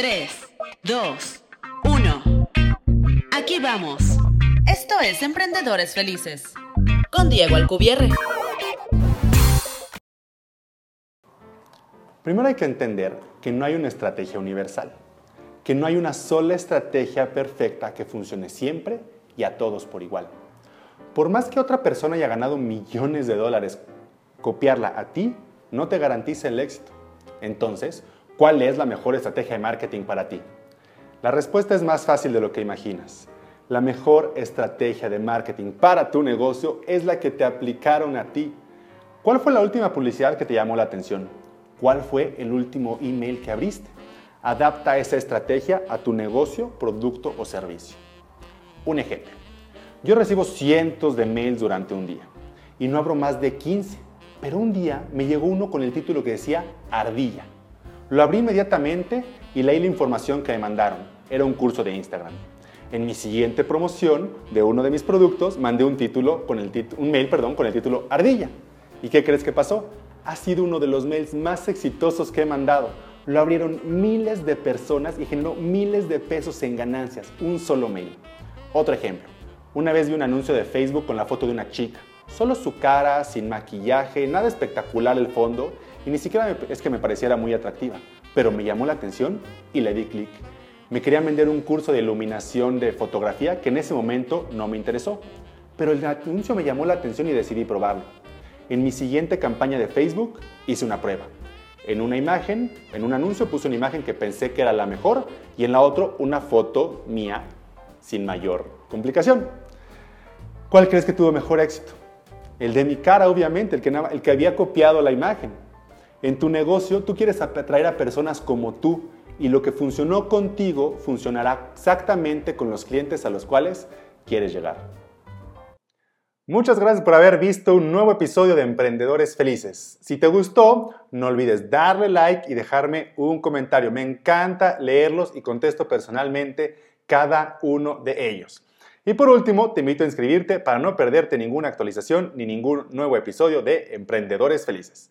3, 2, 1. Aquí vamos. Esto es Emprendedores Felices. Con Diego Alcubierre. Primero hay que entender que no hay una estrategia universal, que no hay una sola estrategia perfecta que funcione siempre y a todos por igual. Por más que otra persona haya ganado millones de dólares, copiarla a ti no te garantiza el éxito. Entonces, ¿cuál es la mejor estrategia de marketing para ti? La respuesta es más fácil de lo que imaginas. La mejor estrategia de marketing para tu negocio es la que te aplicaron a ti. ¿Cuál fue la última publicidad que te llamó la atención? ¿Cuál fue el último email que abriste? Adapta esa estrategia a tu negocio, producto o servicio. Un ejemplo. Yo recibo cientos de mails durante un día y no abro más de 15, pero un día me llegó uno con el título que decía Ardilla. Lo abrí inmediatamente y leí la información que me mandaron. Era un curso de Instagram. En mi siguiente promoción de uno de mis productos mandé un, título con el un mail perdón, con el título Ardilla. ¿Y qué crees que pasó? Ha sido uno de los mails más exitosos que he mandado. Lo abrieron miles de personas y generó miles de pesos en ganancias. Un solo mail. Otro ejemplo. Una vez vi un anuncio de Facebook con la foto de una chica. Solo su cara, sin maquillaje, nada espectacular el fondo y ni siquiera es que me pareciera muy atractiva, pero me llamó la atención y le di clic. Me querían vender un curso de iluminación de fotografía que en ese momento no me interesó, pero el anuncio me llamó la atención y decidí probarlo. En mi siguiente campaña de Facebook hice una prueba. En una imagen, en un anuncio puse una imagen que pensé que era la mejor y en la otra una foto mía sin mayor complicación. ¿Cuál crees que tuvo mejor éxito? El de mi cara, obviamente, el que, el que había copiado la imagen. En tu negocio, tú quieres atraer a personas como tú y lo que funcionó contigo funcionará exactamente con los clientes a los cuales quieres llegar. Muchas gracias por haber visto un nuevo episodio de Emprendedores Felices. Si te gustó, no olvides darle like y dejarme un comentario. Me encanta leerlos y contesto personalmente cada uno de ellos. Y por último, te invito a inscribirte para no perderte ninguna actualización ni ningún nuevo episodio de Emprendedores Felices.